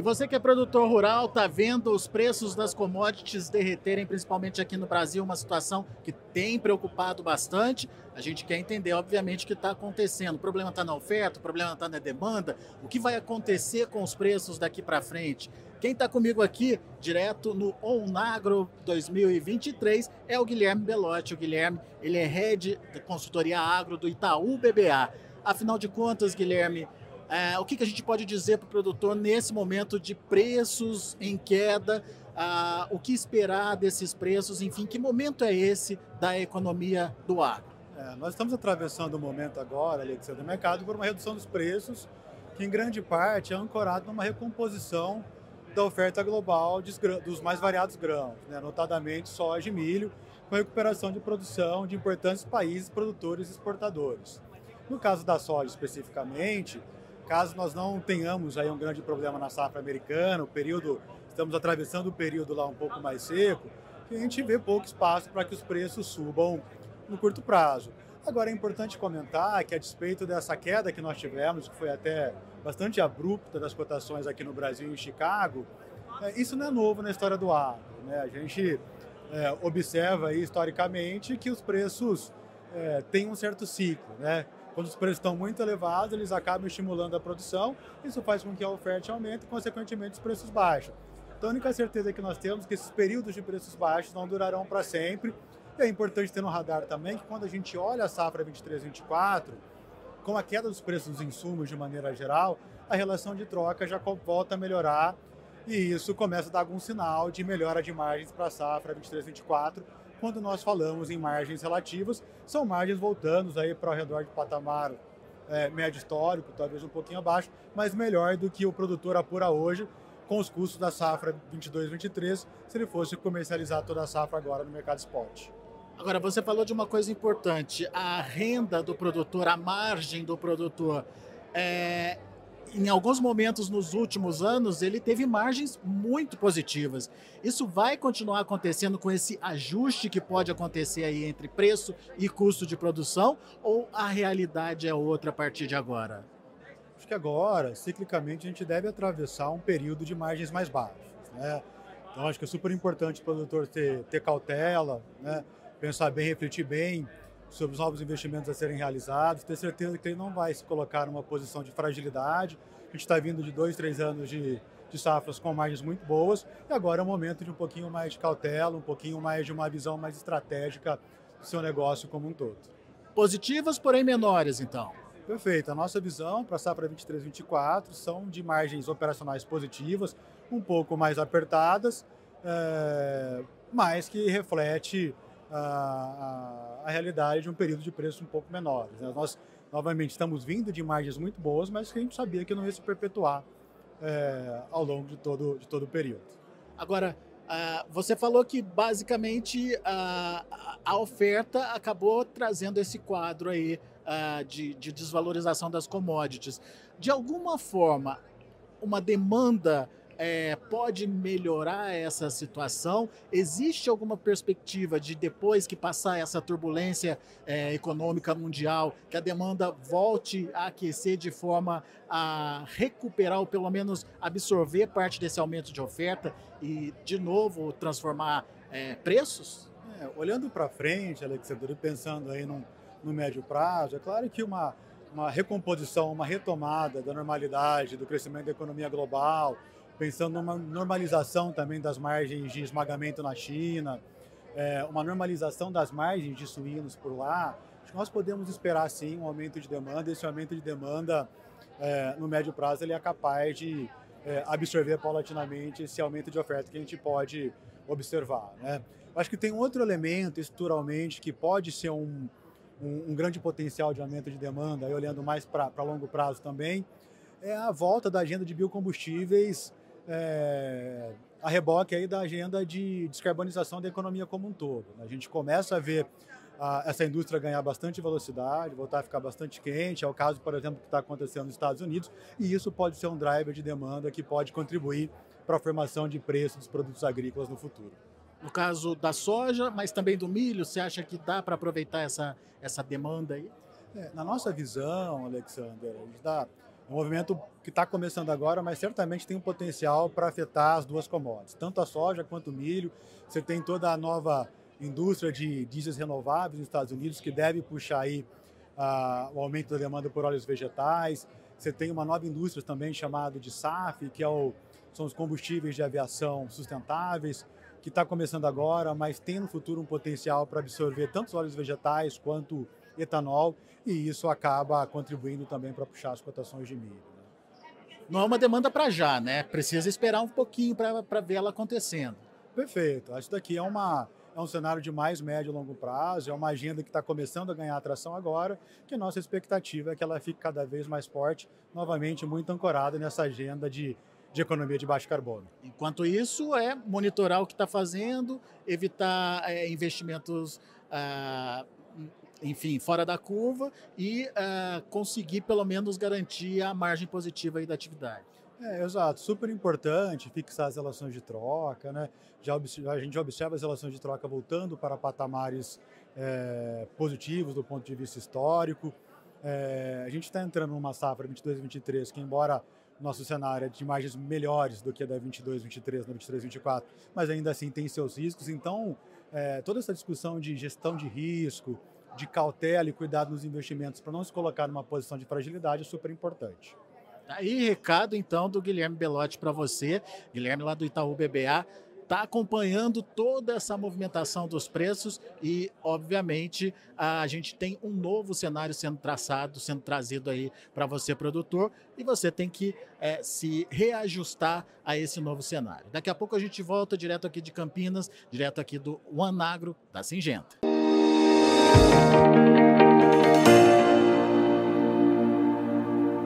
E você que é produtor rural, está vendo os preços das commodities derreterem, principalmente aqui no Brasil, uma situação que tem preocupado bastante. A gente quer entender, obviamente, o que está acontecendo. O problema está na oferta, o problema está na demanda. O que vai acontecer com os preços daqui para frente? Quem está comigo aqui, direto no Onagro 2023, é o Guilherme Belotti. O Guilherme, ele é head da consultoria agro do Itaú BBA. Afinal de contas, Guilherme, o que, que, a gente pode dizer para o produtor nesse momento de preços em queda? Ah, o que esperar desses preços? Enfim, que momento é esse da economia do agro? É, nós estamos atravessando um momento agora, Alexandre, do mercado por uma redução dos preços, que em grande parte é ancorado numa recomposição da oferta global dos mais variados grãos, né? notadamente soja e milho, com recuperação de produção de importantes países produtores e exportadores. No caso da soja especificamente, caso nós não tenhamos aí um grande problema na safra americana, o período, estamos atravessando o período lá um pouco mais seco, a gente vê pouco espaço para que os preços subam no curto prazo. Agora é importante comentar que a despeito dessa queda que nós tivemos, que foi até bastante abrupta das cotações aqui no Brasil e em Chicago, é, isso não é novo na história do agro. Né? A gente é, observa aí, historicamente que os preços é, têm um certo ciclo. Né? Quando os preços estão muito elevados, eles acabam estimulando a produção, isso faz com que a oferta aumente e, consequentemente, os preços baixem. Então, a única certeza que nós temos é que esses períodos de preços baixos não durarão para sempre é importante ter no radar também que quando a gente olha a safra 23-24, com a queda dos preços dos insumos de maneira geral, a relação de troca já volta a melhorar e isso começa a dar algum sinal de melhora de margens para a safra 23-24. Quando nós falamos em margens relativas, são margens voltando aí para o redor de patamar é, médio histórico, talvez um pouquinho abaixo, mas melhor do que o produtor apura hoje com os custos da safra 22-23, se ele fosse comercializar toda a safra agora no mercado spot. Agora, você falou de uma coisa importante: a renda do produtor, a margem do produtor. É, em alguns momentos nos últimos anos, ele teve margens muito positivas. Isso vai continuar acontecendo com esse ajuste que pode acontecer aí entre preço e custo de produção? Ou a realidade é outra a partir de agora? Acho que agora, ciclicamente, a gente deve atravessar um período de margens mais baixas. Né? Então, acho que é super importante o produtor ter, ter cautela, né? pensar bem, refletir bem sobre os novos investimentos a serem realizados, ter certeza que ele não vai se colocar numa posição de fragilidade. A gente está vindo de dois, três anos de, de safras com margens muito boas e agora é o momento de um pouquinho mais de cautela, um pouquinho mais de uma visão mais estratégica do seu negócio como um todo. Positivas, porém menores, então. Perfeito. A nossa visão para a safra 23-24 são de margens operacionais positivas, um pouco mais apertadas, é, mas que reflete a, a, realidade de um período de preços um pouco menores. Né? Nós, novamente, estamos vindo de margens muito boas, mas que a gente sabia que não ia se perpetuar é, ao longo de todo, de todo o período. Agora, uh, você falou que basicamente a oferta acabou trazendo esse quadro aí uh, de, de desvalorização das commodities. De alguma forma, uma demanda é, pode melhorar essa situação? Existe alguma perspectiva de depois que passar essa turbulência é, econômica mundial, que a demanda volte a aquecer de forma a recuperar ou pelo menos absorver parte desse aumento de oferta e de novo transformar é, preços? É, olhando para frente, Alexandre, pensando aí no, médio prazo, é claro que uma uma recomposição, uma retomada da normalidade, do crescimento da economia global, pensando numa normalização também das margens de esmagamento na China, é, uma normalização das margens de suínos por lá, acho que nós podemos esperar sim um aumento de demanda. Esse aumento de demanda, é, no médio prazo, ele é capaz de é, absorver paulatinamente esse aumento de oferta que a gente pode observar. Né? Acho que tem outro elemento estruturalmente que pode ser um, um, um grande potencial de aumento de demanda, aí olhando mais para longo prazo também, é a volta da agenda de biocombustíveis é, a reboque aí da agenda de descarbonização da economia como um todo. Né? A gente começa a ver a, essa indústria ganhar bastante velocidade, voltar a ficar bastante quente, é o caso, por exemplo, que está acontecendo nos Estados Unidos, e isso pode ser um driver de demanda que pode contribuir para a formação de preços dos produtos agrícolas no futuro. No caso da soja, mas também do milho, você acha que dá para aproveitar essa, essa demanda aí? É, na nossa visão, Alexander, a gente dá um movimento que está começando agora, mas certamente tem um potencial para afetar as duas commodities, tanto a soja quanto o milho. Você tem toda a nova indústria de diesels renováveis nos Estados Unidos que deve puxar aí uh, o aumento da demanda por óleos vegetais. Você tem uma nova indústria também chamada de SAF, que é o, são os combustíveis de aviação sustentáveis, que está começando agora, mas tem no futuro um potencial para absorver tanto os óleos vegetais quanto etanol, e isso acaba contribuindo também para puxar as cotações de milho. Né? Não é uma demanda para já, né? Precisa esperar um pouquinho para ver ela acontecendo. Perfeito. Isso daqui é, uma, é um cenário de mais médio e longo prazo, é uma agenda que está começando a ganhar atração agora, que nossa expectativa é que ela fique cada vez mais forte, novamente muito ancorada nessa agenda de de economia de baixo carbono. Enquanto isso, é monitorar o que está fazendo, evitar é, investimentos ah, enfim, fora da curva e uh, conseguir pelo menos garantir a margem positiva aí da atividade. É, exato, super importante fixar as relações de troca, né? Já a gente já observa as relações de troca voltando para patamares é, positivos do ponto de vista histórico. É, a gente está entrando numa safra 22-23 que, embora nosso cenário é de margens melhores do que a da 22-23 na 23-24, mas ainda assim tem seus riscos. Então, é, toda essa discussão de gestão de risco, de cautela e cuidado nos investimentos para não se colocar numa posição de fragilidade é super importante. Tá aí recado então do Guilherme Belotti para você, Guilherme lá do Itaú BBA, está acompanhando toda essa movimentação dos preços e, obviamente, a gente tem um novo cenário sendo traçado, sendo trazido aí para você, produtor, e você tem que é, se reajustar a esse novo cenário. Daqui a pouco a gente volta direto aqui de Campinas, direto aqui do One Agro da Singenta. Música